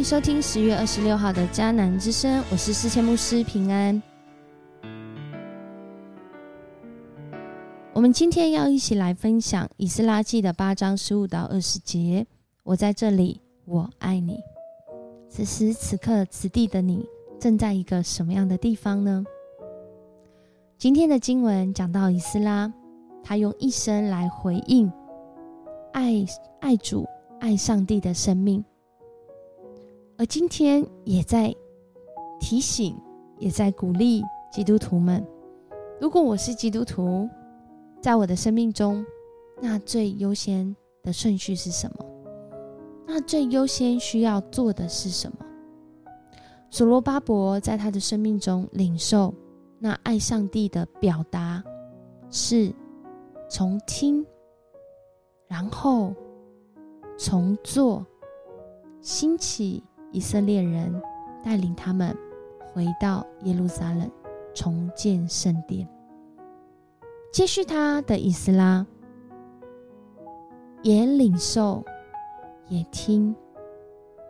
迎收听十月二十六号的迦南之声，我是世谦牧师平安。我们今天要一起来分享以斯拉记的八章十五到二十节。我在这里，我爱你。此时此刻，此地的你正在一个什么样的地方呢？今天的经文讲到以斯拉，他用一生来回应爱爱主、爱上帝的生命。而今天也在提醒，也在鼓励基督徒们：如果我是基督徒，在我的生命中，那最优先的顺序是什么？那最优先需要做的是什么？所罗巴伯在他的生命中领受那爱上帝的表达，是从听，然后从做，兴起。以色列人带领他们回到耶路撒冷，重建圣殿。接续他的以斯拉也领受，也听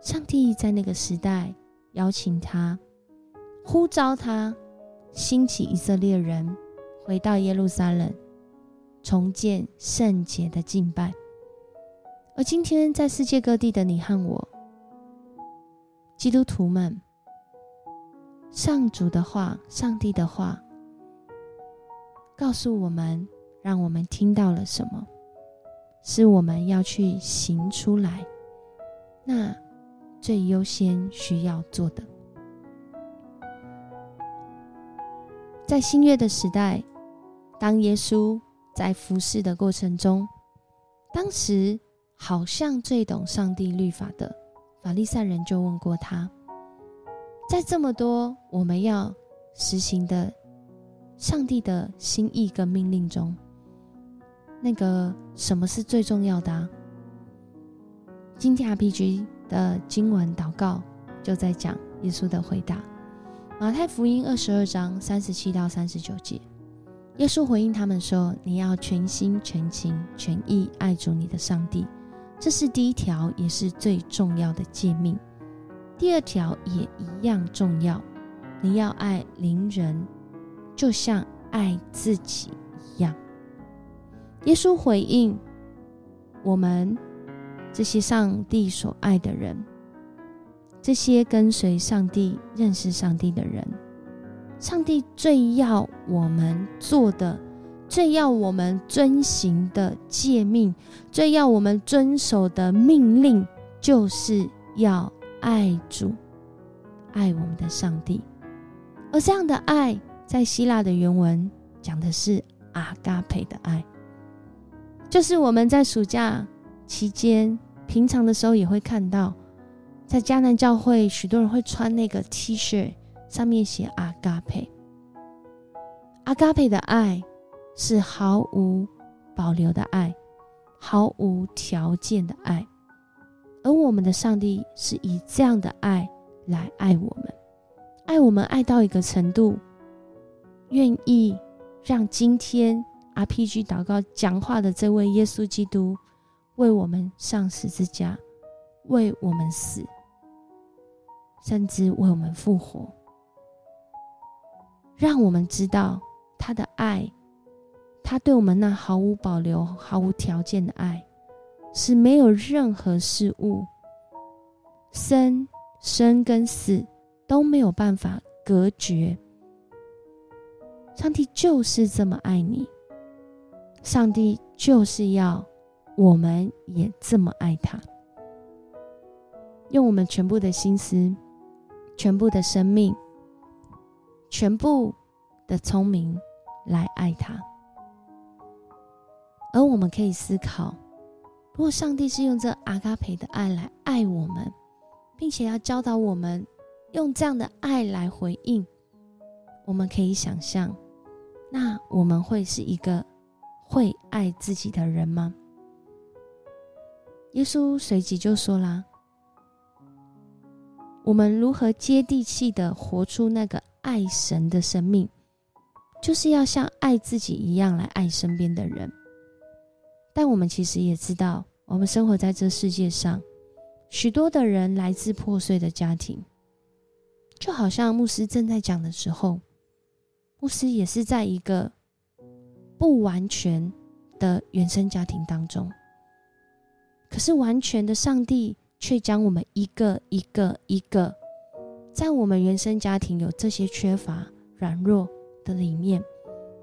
上帝在那个时代邀请他，呼召他兴起以色列人回到耶路撒冷，重建圣洁的敬拜。而今天在世界各地的你和我。基督徒们，上主的话，上帝的话，告诉我们，让我们听到了什么，是我们要去行出来，那最优先需要做的。在新约的时代，当耶稣在服侍的过程中，当时好像最懂上帝律法的。法利赛人就问过他，在这么多我们要实行的上帝的心意跟命令中，那个什么是最重要的啊？今天 RPG 的经文祷告就在讲耶稣的回答。马太福音二十二章三十七到三十九节，耶稣回应他们说：“你要全心全情全意爱主你的上帝。”这是第一条，也是最重要的诫命。第二条也一样重要，你要爱邻人，就像爱自己一样。耶稣回应我们这些上帝所爱的人，这些跟随上帝、认识上帝的人，上帝最要我们做的。最要我们遵行的诫命，最要我们遵守的命令，就是要爱主，爱我们的上帝。而这样的爱，在希腊的原文讲的是阿嘎培的爱，就是我们在暑假期间、平常的时候也会看到，在迦南教会，许多人会穿那个 T 恤，上面写阿嘎培。阿嘎培的爱。是毫无保留的爱，毫无条件的爱，而我们的上帝是以这样的爱来爱我们，爱我们爱到一个程度，愿意让今天 RPG 祷告讲话的这位耶稣基督为我们上十字架，为我们死，甚至为我们复活，让我们知道他的爱。他对我们那毫无保留、毫无条件的爱，是没有任何事物生生跟死都没有办法隔绝。上帝就是这么爱你，上帝就是要我们也这么爱他，用我们全部的心思、全部的生命、全部的聪明来爱他。而我们可以思考，如果上帝是用这阿嘎培的爱来爱我们，并且要教导我们用这样的爱来回应，我们可以想象，那我们会是一个会爱自己的人吗？耶稣随即就说啦：“我们如何接地气的活出那个爱神的生命，就是要像爱自己一样来爱身边的人。”但我们其实也知道，我们生活在这世界上，许多的人来自破碎的家庭，就好像牧师正在讲的时候，牧师也是在一个不完全的原生家庭当中。可是完全的上帝却将我们一个一个一个，在我们原生家庭有这些缺乏、软弱的里面，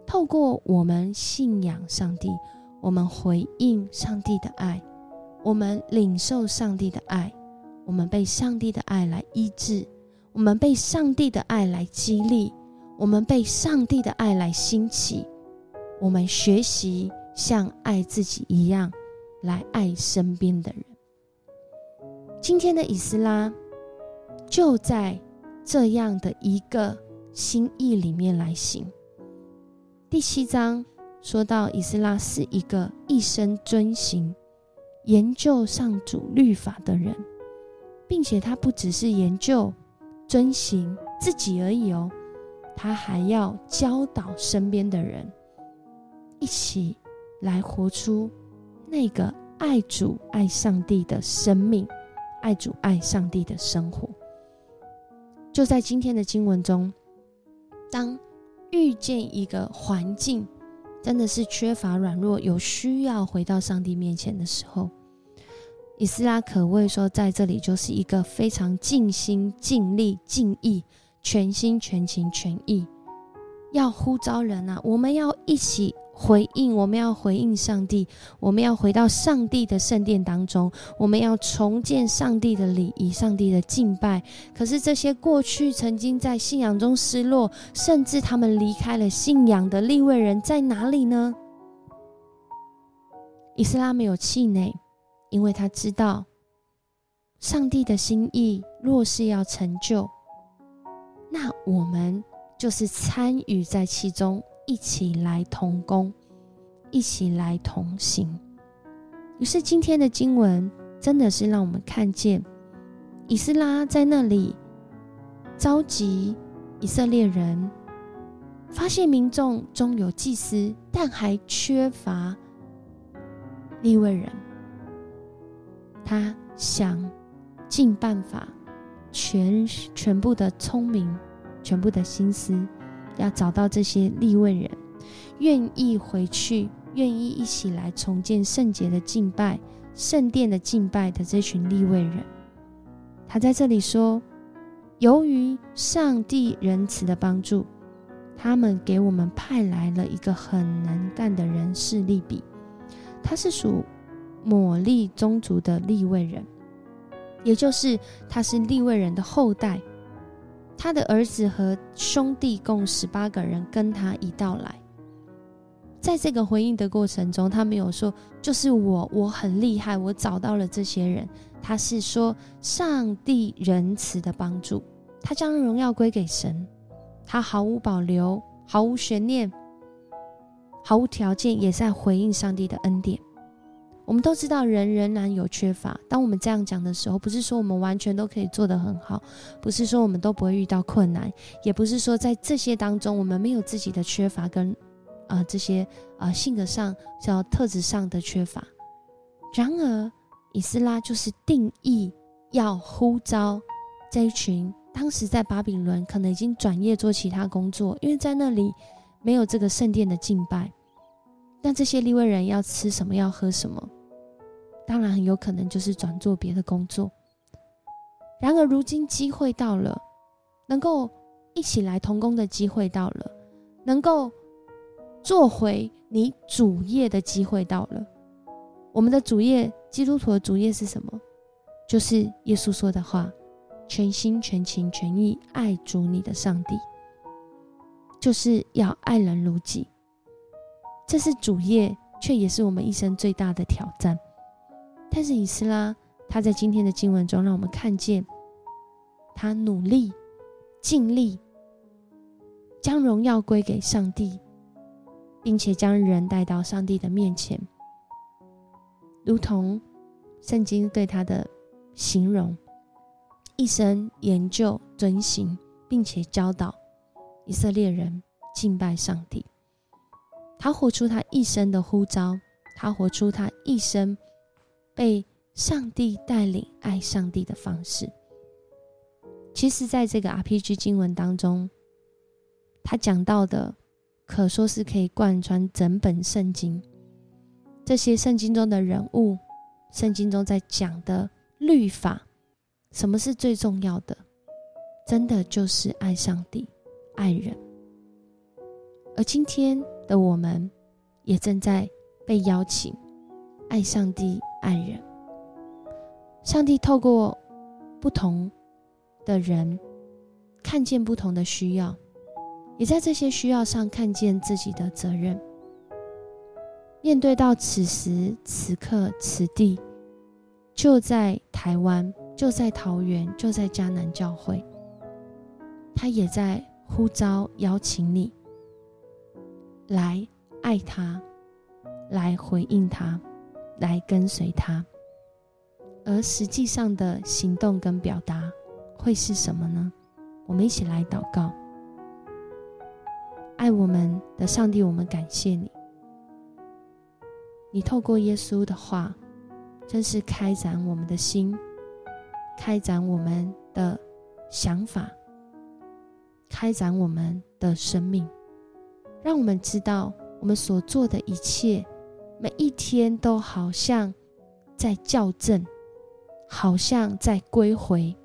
透过我们信仰上帝，我们回应上帝的爱。我们领受上帝的爱，我们被上帝的爱来医治，我们被上帝的爱来激励，我们被上帝的爱来兴起。我们学习像爱自己一样来爱身边的人。今天的以斯拉就在这样的一个心意里面来行。第七章说到，以斯拉是一个一生遵行。研究上主律法的人，并且他不只是研究、遵行自己而已哦，他还要教导身边的人，一起来活出那个爱主、爱上帝的生命，爱主、爱上帝的生活。就在今天的经文中，当遇见一个环境。真的是缺乏软弱，有需要回到上帝面前的时候，以斯拉可谓说，在这里就是一个非常尽心尽力尽意、全心全情全意，要呼召人啊！我们要一起。回应，我们要回应上帝，我们要回到上帝的圣殿当中，我们要重建上帝的礼仪、上帝的敬拜。可是这些过去曾经在信仰中失落，甚至他们离开了信仰的立位人在哪里呢？以斯拉没有气馁，因为他知道上帝的心意若是要成就，那我们就是参与在其中。一起来同工，一起来同行。于是今天的经文真的是让我们看见，以斯拉在那里召集以色列人，发现民众中有祭司，但还缺乏立位人。他想尽办法，全全部的聪明，全部的心思。要找到这些立位人，愿意回去，愿意一起来重建圣洁的敬拜、圣殿的敬拜的这群立位人。他在这里说：“由于上帝仁慈的帮助，他们给我们派来了一个很能干的人士利比，他是属抹利宗族的立位人，也就是他是立位人的后代。”他的儿子和兄弟共十八个人跟他一道来，在这个回应的过程中，他没有说就是我，我很厉害，我找到了这些人。他是说上帝仁慈的帮助，他将荣耀归给神，他毫无保留、毫无悬念、毫无条件，也在回应上帝的恩典。我们都知道人仍然有缺乏。当我们这样讲的时候，不是说我们完全都可以做得很好，不是说我们都不会遇到困难，也不是说在这些当中我们没有自己的缺乏跟啊这些啊性格上叫特质上的缺乏。然而，以斯拉就是定义要呼召这一群当时在巴比伦可能已经转业做其他工作，因为在那里没有这个圣殿的敬拜。那这些利未人要吃什么？要喝什么？当然很有可能就是转做别的工作。然而如今机会到了，能够一起来同工的机会到了，能够做回你主业的机会到了。我们的主业，基督徒的主业是什么？就是耶稣说的话：全心全情全意爱主你的上帝，就是要爱人如己。这是主业，却也是我们一生最大的挑战。但是以斯拉他在今天的经文中，让我们看见他努力、尽力，将荣耀归给上帝，并且将人带到上帝的面前，如同圣经对他的形容：一生研究、遵行，并且教导以色列人敬拜上帝。他活出他一生的呼召，他活出他一生被上帝带领爱上帝的方式。其实，在这个 RPG 经文当中，他讲到的可说是可以贯穿整本圣经。这些圣经中的人物，圣经中在讲的律法，什么是最重要的？真的就是爱上帝、爱人。而今天的我们，也正在被邀请爱上帝、爱人。上帝透过不同的人，看见不同的需要，也在这些需要上看见自己的责任。面对到此时此刻此地，就在台湾，就在桃园，就在迦南教会，他也在呼召邀请你来爱他，来回应他，来跟随他。而实际上的行动跟表达会是什么呢？我们一起来祷告。爱我们的上帝，我们感谢你。你透过耶稣的话，真是开展我们的心，开展我们的想法，开展我们的生命，让我们知道我们所做的一切，每一天都好像在校正，好像在归回，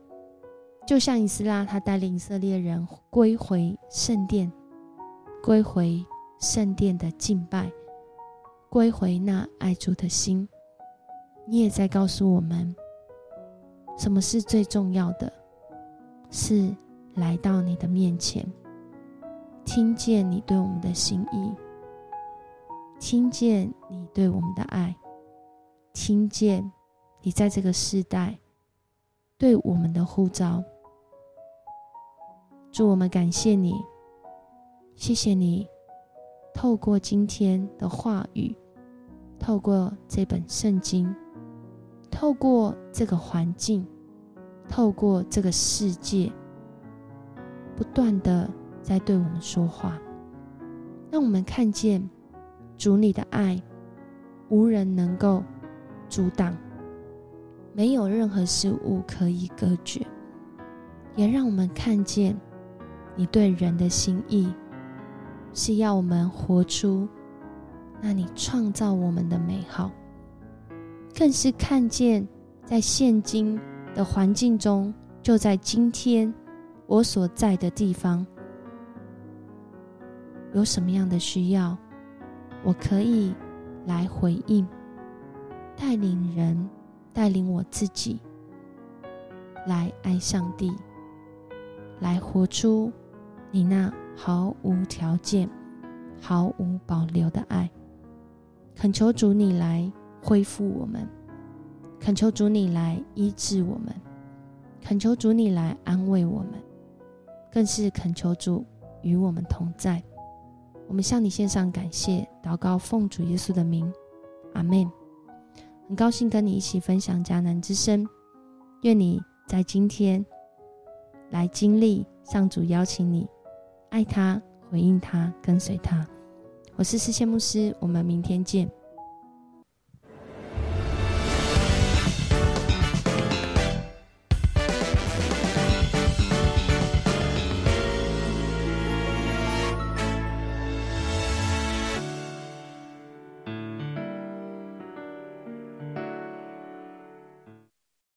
就像以斯拉他带领以色列人归回圣殿，归回圣殿的敬拜。归回那爱主的心，你也在告诉我们，什么是最重要的？是来到你的面前，听见你对我们的心意，听见你对我们的爱，听见你在这个世代对我们的呼召。祝我们感谢你，谢谢你。透过今天的话语，透过这本圣经，透过这个环境，透过这个世界，不断的在对我们说话，让我们看见主你的爱，无人能够阻挡，没有任何事物可以隔绝，也让我们看见你对人的心意。是要我们活出那你创造我们的美好，更是看见在现今的环境中，就在今天我所在的地方，有什么样的需要，我可以来回应，带领人，带领我自己，来爱上帝，来活出你那。毫无条件、毫无保留的爱，恳求主你来恢复我们，恳求主你来医治我们，恳求主你来安慰我们，更是恳求主与我们同在。我们向你献上感谢，祷告奉主耶稣的名，阿门。很高兴跟你一起分享迦南之声，愿你在今天来经历上主邀请你。爱他，回应他，跟随他。我是世界牧师，我们明天见。